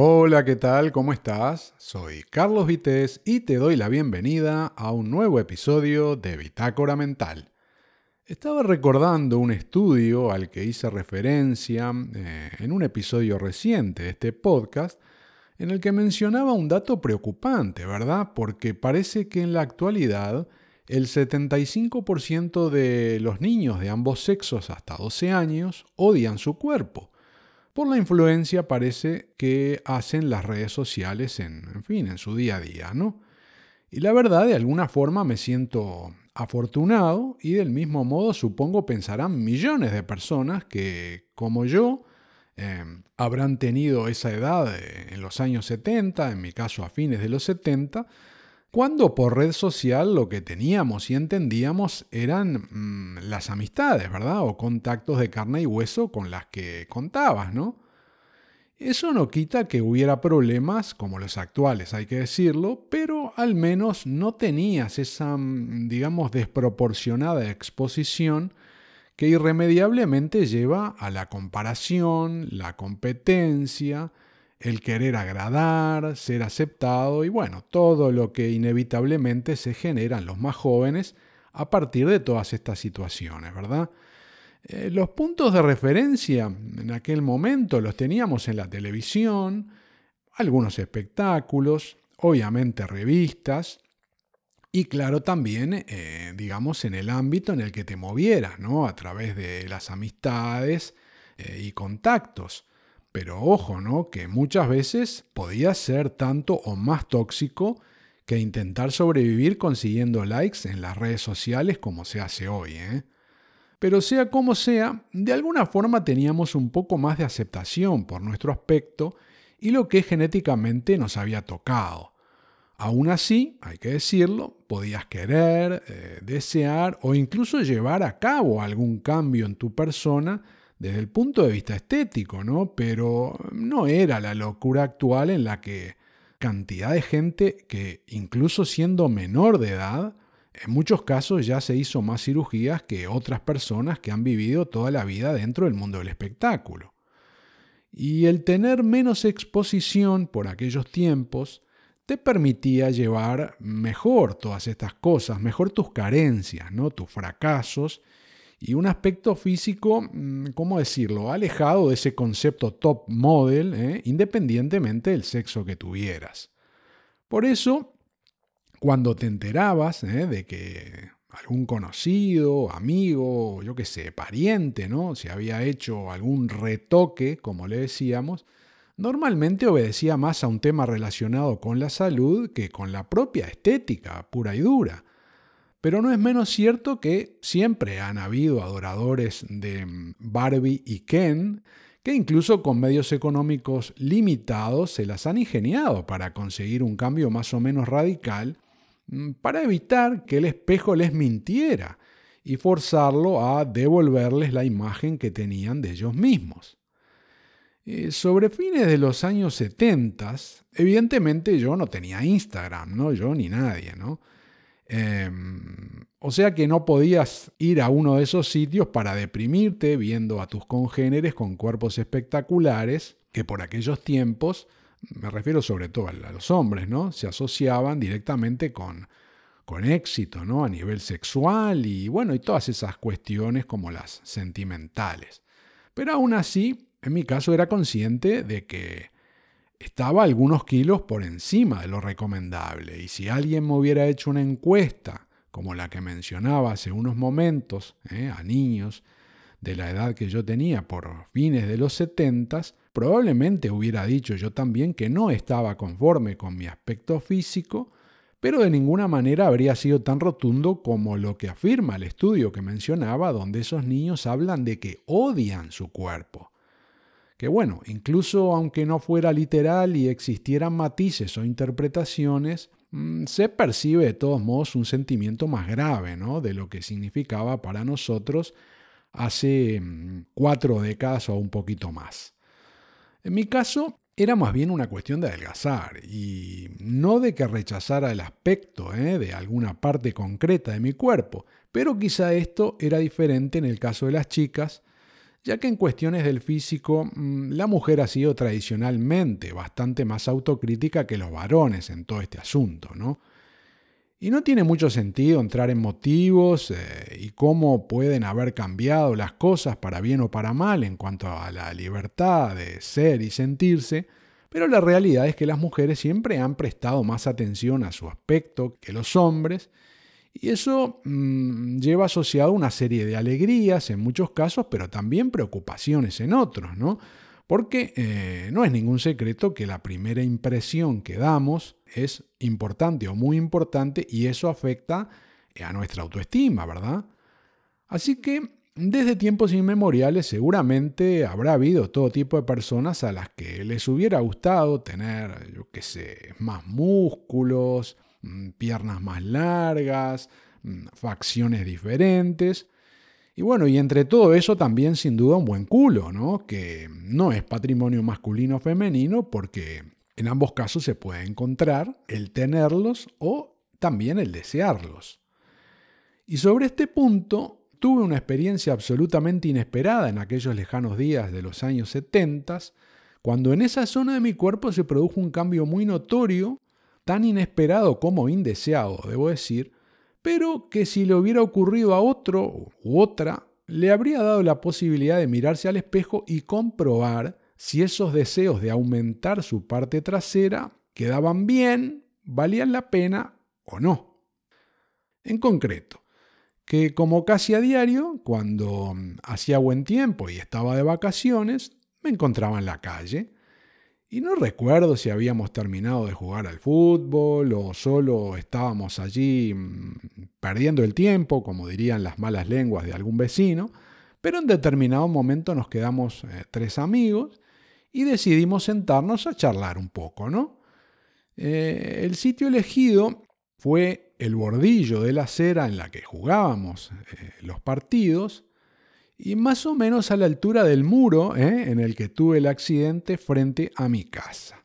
Hola, ¿qué tal? ¿Cómo estás? Soy Carlos Vites y te doy la bienvenida a un nuevo episodio de Bitácora Mental. Estaba recordando un estudio al que hice referencia eh, en un episodio reciente de este podcast, en el que mencionaba un dato preocupante, ¿verdad? Porque parece que en la actualidad el 75% de los niños de ambos sexos hasta 12 años odian su cuerpo por la influencia parece que hacen las redes sociales en, en fin, en su día a día, ¿no? Y la verdad, de alguna forma me siento afortunado y del mismo modo supongo pensarán millones de personas que, como yo, em, habrán tenido esa edad en los años 70, en mi caso a fines de los 70, cuando por red social lo que teníamos y entendíamos eran mm, las amistades, ¿verdad? O contactos de carne y hueso con las que contabas, ¿no? Eso no quita que hubiera problemas como los actuales, hay que decirlo, pero al menos no tenías esa, mm, digamos, desproporcionada exposición que irremediablemente lleva a la comparación, la competencia, el querer agradar, ser aceptado y bueno, todo lo que inevitablemente se genera en los más jóvenes a partir de todas estas situaciones, ¿verdad? Eh, los puntos de referencia en aquel momento los teníamos en la televisión, algunos espectáculos, obviamente revistas, y claro también, eh, digamos, en el ámbito en el que te movieras, ¿no? A través de las amistades eh, y contactos. Pero ojo, ¿no? Que muchas veces podía ser tanto o más tóxico que intentar sobrevivir consiguiendo likes en las redes sociales como se hace hoy, ¿eh? Pero sea como sea, de alguna forma teníamos un poco más de aceptación por nuestro aspecto y lo que genéticamente nos había tocado. Aún así, hay que decirlo, podías querer, eh, desear o incluso llevar a cabo algún cambio en tu persona desde el punto de vista estético, ¿no? Pero no era la locura actual en la que cantidad de gente que incluso siendo menor de edad, en muchos casos ya se hizo más cirugías que otras personas que han vivido toda la vida dentro del mundo del espectáculo. Y el tener menos exposición por aquellos tiempos te permitía llevar mejor todas estas cosas, mejor tus carencias, ¿no? tus fracasos y un aspecto físico, mm, ¿cómo decirlo?, alejado de ese concepto top model, ¿eh? independientemente del sexo que tuvieras. Por eso, cuando te enterabas ¿eh? de que algún conocido, amigo, yo qué sé, pariente, ¿no? Se había hecho algún retoque, como le decíamos, normalmente obedecía más a un tema relacionado con la salud que con la propia estética pura y dura. Pero no es menos cierto que siempre han habido adoradores de mm, Barbie y Ken, que incluso con medios económicos limitados se las han ingeniado para conseguir un cambio más o menos radical, mm, para evitar que el espejo les mintiera y forzarlo a devolverles la imagen que tenían de ellos mismos. Eh, sobre fines de los años 70, evidentemente yo no tenía Instagram, ¿no? Yo ni nadie, ¿no? Em, o sea que no podías ir a uno de esos sitios para deprimirte viendo a tus congéneres con cuerpos espectaculares que por aquellos tiempos, me refiero sobre todo a los hombres, ¿no? Se asociaban directamente con, con éxito, ¿no? A nivel sexual y bueno, y todas esas cuestiones como las sentimentales. Pero aún así, en mi caso era consciente de que estaba algunos kilos por encima de lo recomendable. Y si alguien me hubiera hecho una encuesta, como la que mencionaba hace unos momentos, ¿eh? a niños de la edad que yo tenía por fines de los setentas, probablemente hubiera dicho yo también que no estaba conforme con mi aspecto físico, pero de ninguna manera habría sido tan rotundo como lo que afirma el estudio que mencionaba, donde esos niños hablan de que odian su cuerpo que bueno, incluso aunque no fuera literal y existieran matices o interpretaciones, mm, se percibe de todos modos un sentimiento más grave ¿no? de lo que significaba para nosotros hace mm, cuatro décadas o un poquito más. En mi caso, era más bien una cuestión de adelgazar y no de que rechazara el aspecto ¿eh? de alguna parte concreta de mi cuerpo, pero quizá esto era diferente en el caso de las chicas, ya que en cuestiones del físico mm, la mujer ha sido tradicionalmente bastante más autocrítica que los varones en todo este asunto, ¿no? Y no tiene mucho sentido entrar en motivos eh, y cómo pueden haber cambiado las cosas para bien o para mal en cuanto a la libertad de ser y sentirse, pero la realidad es que las mujeres siempre han prestado más atención a su aspecto que los hombres, y eso mm, lleva asociado una serie de alegrías en muchos casos, pero también preocupaciones en otros, ¿no? Porque eh, no es ningún secreto que la primera impresión que damos es importante o muy importante y eso afecta eh, a nuestra autoestima, ¿verdad? Así que desde tiempos inmemoriales seguramente habrá habido todo tipo de personas a las que les hubiera gustado tener, yo qué sé, más músculos, piernas más largas, mm, facciones diferentes. Y bueno, y entre todo eso también sin duda un buen culo, ¿no? Que no es patrimonio masculino o femenino porque en ambos casos se puede encontrar el tenerlos o también el desearlos. Y sobre este punto tuve una experiencia absolutamente inesperada en aquellos lejanos días de los años 70, cuando en esa zona de mi cuerpo se produjo un cambio muy notorio, tan inesperado como indeseado, debo decir, pero que si le hubiera ocurrido a otro u otra, le habría dado la posibilidad de mirarse al espejo y comprobar si esos deseos de aumentar su parte trasera quedaban bien, valían la pena o no. En concreto, que como casi a diario, cuando hacía buen tiempo y estaba de vacaciones, me encontraba en la calle, y no recuerdo si habíamos terminado de jugar al fútbol o solo estábamos allí mm, perdiendo el tiempo, como dirían las malas lenguas de algún vecino, pero en determinado momento nos quedamos eh, tres amigos y decidimos sentarnos a charlar un poco, ¿no? Eh, el sitio elegido fue el bordillo de la acera en la que jugábamos eh, los partidos y más o menos a la altura del muro ¿eh? en el que tuve el accidente frente a mi casa.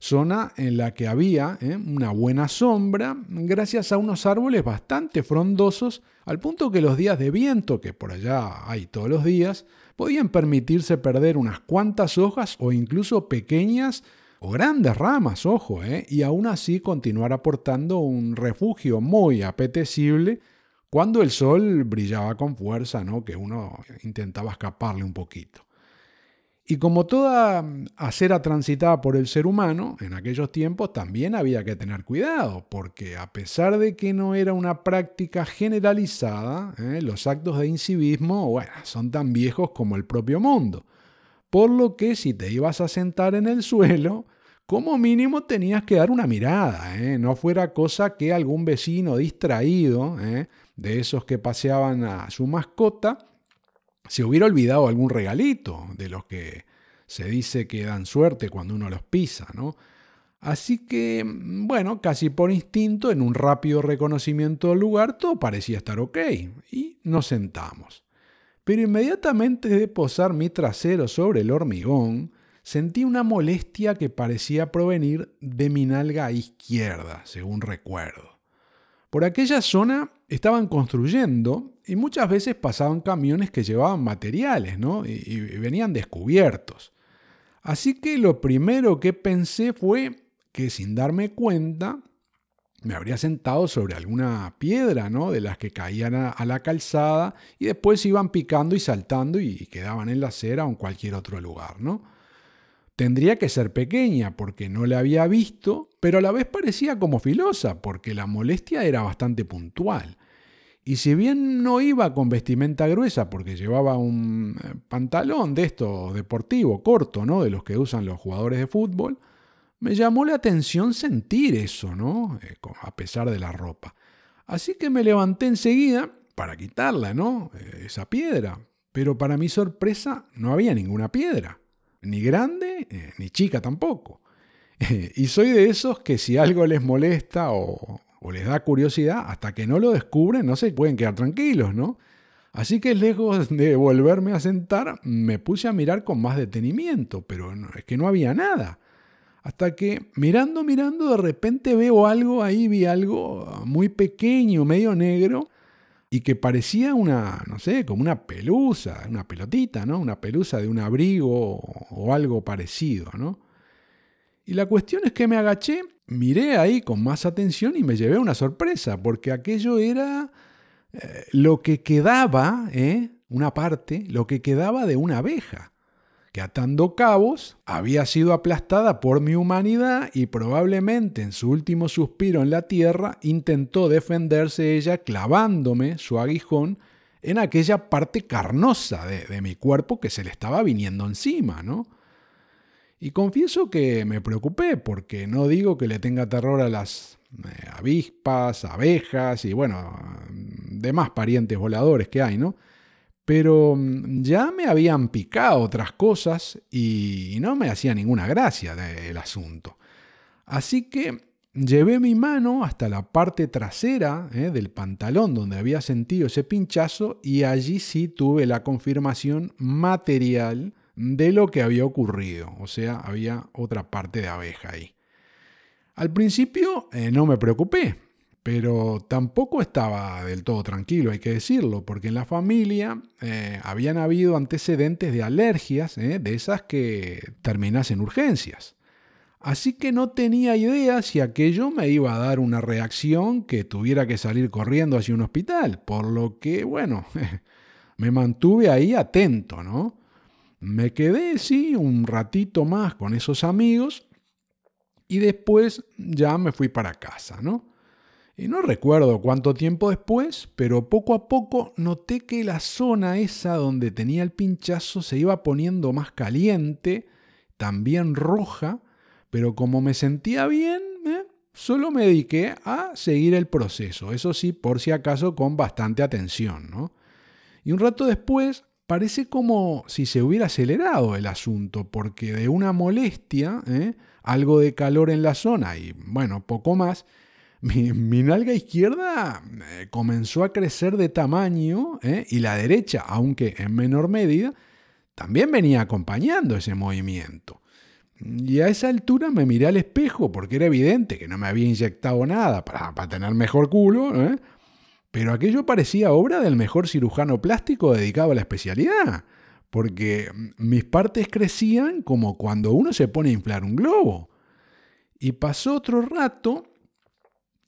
Zona en la que había ¿eh? una buena sombra gracias a unos árboles bastante frondosos al punto que los días de viento, que por allá hay todos los días, podían permitirse perder unas cuantas hojas o incluso pequeñas o grandes ramas, ojo, ¿eh? y aún así continuar aportando un refugio muy apetecible cuando el sol brillaba con fuerza, ¿no? que uno intentaba escaparle un poquito. Y como toda acera transitada por el ser humano, en aquellos tiempos también había que tener cuidado, porque a pesar de que no era una práctica generalizada, ¿eh? los actos de incivismo, bueno, son tan viejos como el propio mundo. Por lo que si te ibas a sentar en el suelo, como mínimo tenías que dar una mirada, ¿eh? no fuera cosa que algún vecino distraído, ¿eh? De esos que paseaban a su mascota, se hubiera olvidado algún regalito de los que se dice que dan suerte cuando uno los pisa, ¿no? Así que, bueno, casi por instinto, en un rápido reconocimiento del lugar, todo parecía estar ok, y nos sentamos. Pero inmediatamente de posar mi trasero sobre el hormigón, sentí una molestia que parecía provenir de mi nalga izquierda, según recuerdo. Por aquella zona estaban construyendo y muchas veces pasaban camiones que llevaban materiales ¿no? y, venían descubiertos. Así que lo primero que pensé fue que sin darme cuenta me habría sentado sobre alguna piedra, ¿no? De las que caían a, la calzada y después iban picando y saltando y quedaban en la acera o en cualquier otro lugar, ¿no? Tendría que ser pequeña porque no la había visto, pero a la vez parecía como filosa porque la molestia era bastante puntual. Y si bien no iba con vestimenta gruesa porque llevaba un eh, pantalón de esto deportivo, corto, ¿no? De los que usan los jugadores de fútbol, me llamó la atención sentir eso, ¿no? Eh, a pesar de la ropa. Así que me levanté enseguida para quitarla, ¿no? Eh, esa piedra. Pero para mi sorpresa no había ninguna piedra ni grande ni chica tampoco. y soy de esos que si algo les molesta o, les da curiosidad, hasta que no lo descubren no se pueden quedar tranquilos, ¿no? Así que lejos de volverme a sentar, me puse a mirar con más detenimiento, pero es que no había nada. Hasta que mirando, mirando, de repente veo algo ahí, vi algo muy pequeño, medio negro, y que parecía una, no sé, como una pelusa, una pelotita, ¿no? Una pelusa de un abrigo o algo parecido, ¿no? Y la cuestión es que me agaché, miré ahí con más atención y me llevé una sorpresa, porque aquello era eh, lo que quedaba, ¿eh? una parte, lo que quedaba de una abeja, que atando cabos había sido aplastada por mi humanidad y probablemente en su último suspiro en la tierra intentó defenderse ella clavándome su aguijón en aquella parte carnosa de, de mi cuerpo que se le estaba viniendo encima, ¿no? Y confieso que me preocupé, porque no digo que le tenga terror a las eh, avispas, abejas y bueno, demás parientes voladores que hay, ¿no? Pero mm, ya me habían picado otras cosas y no me hacía ninguna gracia el asunto. Así que llevé mi mano hasta la parte trasera eh, del pantalón donde había sentido ese pinchazo y allí sí tuve la confirmación material de lo que había ocurrido, o sea, había otra parte de abeja ahí. Al principio eh, no me preocupé, pero tampoco estaba del todo tranquilo, hay que decirlo, porque en la familia eh, habían habido antecedentes de alergias, eh, de esas que terminasen urgencias. Así que no tenía idea si aquello me iba a dar una reacción que tuviera que salir corriendo hacia un hospital, por lo que, bueno, me mantuve ahí atento, ¿no? Me quedé, sí, un ratito más con esos amigos y después ya me fui para casa, ¿no? Y no recuerdo cuánto tiempo después, pero poco a poco noté que la zona esa donde tenía el pinchazo se iba poniendo más caliente, también roja, pero como me sentía bien, ¿eh? solo me dediqué a seguir el proceso, eso sí, por si acaso con bastante atención, ¿no? Y un rato después parece como si se hubiera acelerado el asunto, porque de una molestia, ¿eh? algo de calor en la zona y bueno, poco más, mi, nalga izquierda eh, comenzó a crecer de tamaño ¿eh? y la derecha, aunque en menor medida, también venía acompañando ese movimiento. Y a esa altura me miré al espejo porque era evidente que no me había inyectado nada para, para tener mejor culo, pero aquello parecía obra del mejor cirujano plástico dedicado a la especialidad, porque mis partes crecían como cuando uno se pone a inflar un globo. Y pasó otro rato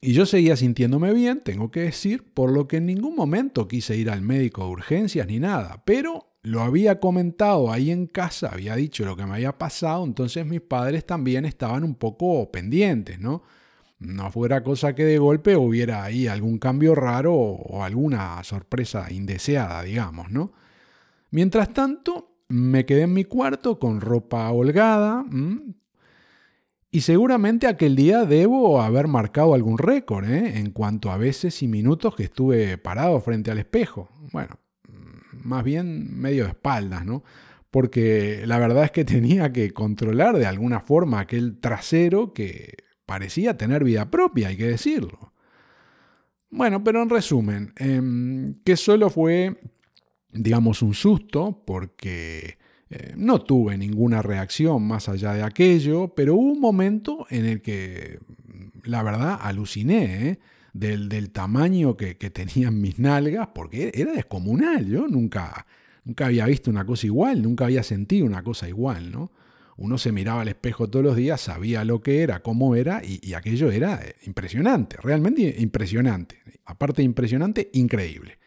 y yo seguía sintiéndome bien, tengo que decir, por lo que en ningún momento quise ir al médico de urgencias ni nada, pero lo había comentado ahí en casa, había dicho lo que me había pasado, entonces mis padres también estaban un poco pendientes, ¿no? No fuera cosa que de golpe hubiera ahí algún cambio raro o alguna sorpresa indeseada, digamos, ¿no? Mientras tanto, me quedé en mi cuarto con ropa holgada y seguramente aquel día debo haber marcado algún récord ¿eh? en cuanto a veces y minutos que estuve parado frente al espejo. Bueno, más bien medio de espaldas, ¿no? Porque la verdad es que tenía que controlar de alguna forma aquel trasero que parecía tener vida propia, hay que decirlo. Bueno, pero en resumen, em, que solo fue, digamos, un susto, porque eh, no tuve ninguna reacción más allá de aquello, pero hubo un momento en el que, la verdad, aluciné ¿eh? del, del, tamaño que, que, tenían mis nalgas, porque era descomunal, yo nunca, nunca había visto una cosa igual, nunca había sentido una cosa igual, ¿no? Uno se miraba al espejo todos los días, sabía lo que era, cómo era, y, aquello era eh, impresionante, realmente impresionante. Aparte de impresionante, increíble.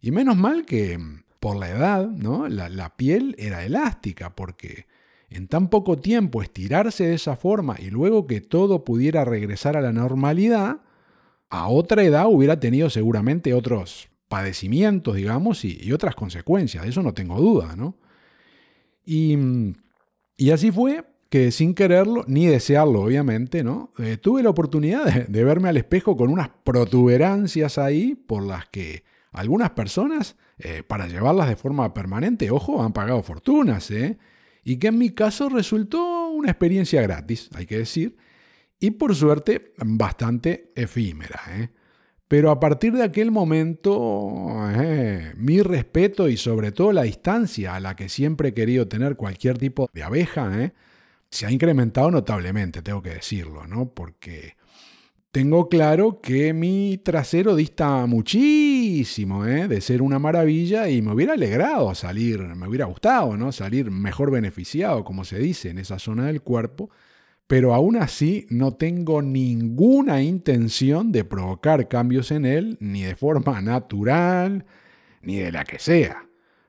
Y menos mal que mm, por la edad, ¿no? La, piel era elástica, porque en tan poco tiempo estirarse de esa forma y luego que todo pudiera regresar a la normalidad, a otra edad hubiera tenido seguramente otros padecimientos, digamos, y, y otras consecuencias, de eso no tengo duda, ¿no? Y mm, y así fue que sin quererlo, ni desearlo obviamente, ¿no? Eh, tuve la oportunidad de, verme al espejo con unas protuberancias ahí por las que algunas personas, eh, para llevarlas de forma permanente, ojo, han pagado fortunas, ¿eh? Y que en mi caso resultó una experiencia gratis, hay que decir, y por suerte bastante efímera, ¿eh? Pero a partir de aquel momento, eh, mi respeto y sobre todo la distancia a la que siempre he querido tener cualquier tipo de abeja, eh, se ha incrementado notablemente, tengo que decirlo, ¿no? Porque tengo claro que mi trasero dista muchísimo ¿eh? de ser una maravilla y me hubiera alegrado salir, me hubiera gustado, ¿no? Salir mejor beneficiado, como se dice, en esa zona del cuerpo, pero aún así no tengo ninguna intención de provocar cambios en él, ni de forma natural, ni de la que sea.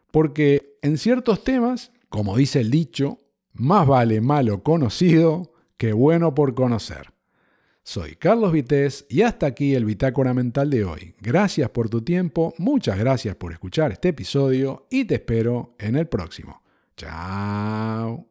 Porque en ciertos temas, como dice el dicho, más vale malo conocido que bueno por conocer. Soy Carlos Vitéz y hasta aquí el Bitácora Mental de hoy. Gracias por tu tiempo, muchas gracias por escuchar este episodio y te espero en el próximo. Chao.